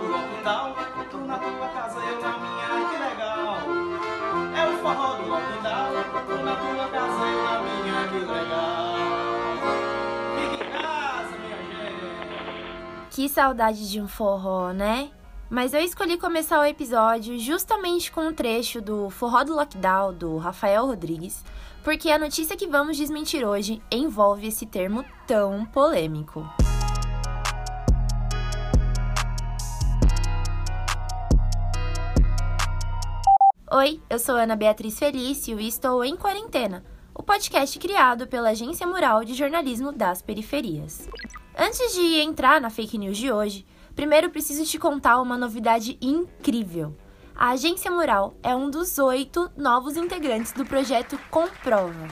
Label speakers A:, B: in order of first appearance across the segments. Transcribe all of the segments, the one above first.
A: do lockdown, tu na tua casa, eu na minha, que legal. É o forró do lockdown, tu na tua casa, eu na minha, que legal.
B: Que saudade de um forró, né? Mas eu escolhi começar o episódio justamente com um trecho do Forró do Lockdown, do Rafael Rodrigues, porque a notícia que vamos desmentir hoje envolve esse termo tão polêmico. Oi, eu sou Ana Beatriz Felício e estou em Quarentena, o podcast criado pela Agência Mural de Jornalismo das Periferias. Antes de entrar na fake news de hoje, primeiro preciso te contar uma novidade incrível. A Agência Mural é um dos oito novos integrantes do projeto Comprova.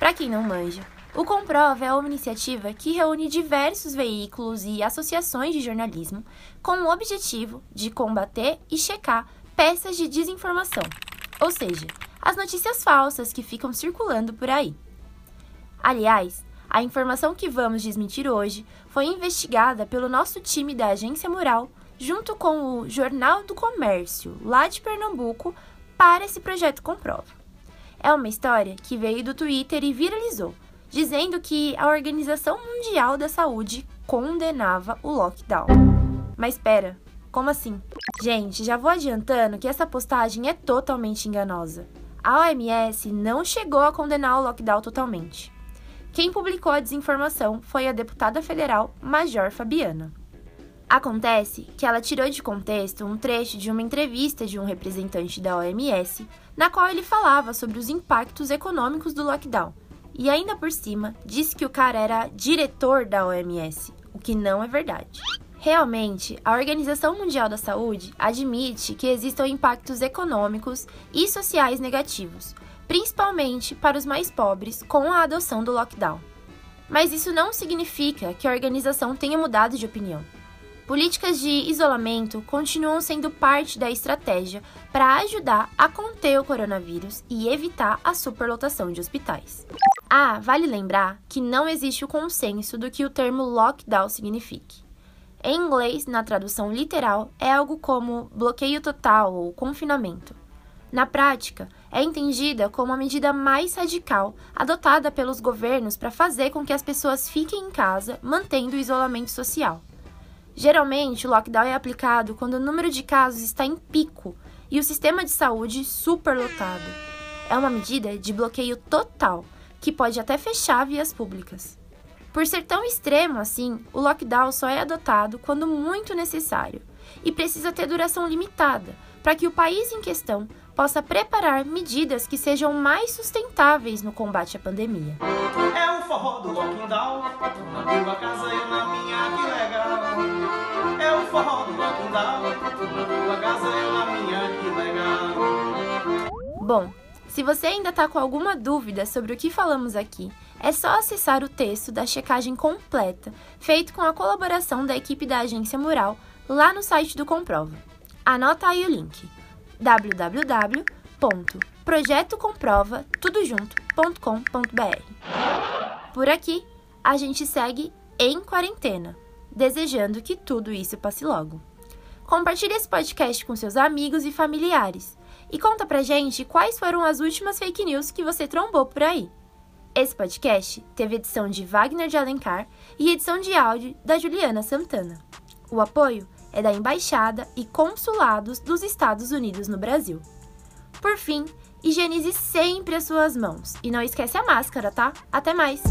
B: Para quem não manja, o Comprova é uma iniciativa que reúne diversos veículos e associações de jornalismo com o objetivo de combater e checar peças de desinformação, ou seja, as notícias falsas que ficam circulando por aí. Aliás, a informação que vamos desmentir hoje foi investigada pelo nosso time da Agência Mural, junto com o Jornal do Comércio, lá de Pernambuco, para esse projeto Comprova. É uma história que veio do Twitter e viralizou, dizendo que a Organização Mundial da Saúde condenava o lockdown. Mas espera, como assim? Gente, já vou adiantando que essa postagem é totalmente enganosa. A OMS não chegou a condenar o lockdown totalmente. Quem publicou a desinformação foi a deputada federal Major Fabiana. Acontece que ela tirou de contexto um trecho de uma entrevista de um representante da OMS, na qual ele falava sobre os impactos econômicos do lockdown, e ainda por cima disse que o cara era diretor da OMS, o que não é verdade. Realmente, a Organização Mundial da Saúde admite que existam impactos econômicos e sociais negativos, principalmente para os mais pobres, com a adoção do lockdown. Mas isso não significa que a organização tenha mudado de opinião. Políticas de isolamento continuam sendo parte da estratégia para ajudar a conter o coronavírus e evitar a superlotação de hospitais. Ah, vale lembrar que não existe o consenso do que o termo lockdown signifique. Em inglês, na tradução literal, é algo como bloqueio total ou confinamento. Na prática, é entendida como a medida mais radical adotada pelos governos para fazer com que as pessoas fiquem em casa, mantendo o isolamento social. Geralmente, o lockdown é aplicado quando o número de casos está em pico e o sistema de saúde superlotado. É uma medida de bloqueio total, que pode até fechar vias públicas. Por ser tão extremo assim, o lockdown só é adotado quando muito necessário e precisa ter duração limitada para que o país em questão possa preparar medidas que sejam mais sustentáveis no combate à pandemia.
A: É o forró do lockdown, na tua casa, eu na minha, que legal. É o forró do lockdown, na tua casa, eu na minha, que legal.
B: Bom, se você ainda está com alguma dúvida sobre o que falamos aqui, é só acessar o texto da checagem completa, feito com a colaboração da equipe da Agência Mural, lá no site do Comprova. Anota aí o link www.projetocomprova.com.br. Por aqui, a gente segue em quarentena, desejando que tudo isso passe logo. Compartilhe esse podcast com seus amigos e familiares e conta pra gente quais foram as últimas fake news que você trombou por aí. Esse podcast teve edição de Wagner de Alencar e edição de áudio da Juliana Santana. O apoio é da Embaixada e Consulados dos Estados Unidos no Brasil. Por fim, higienize sempre as suas mãos e não esquece a máscara, tá? Até mais!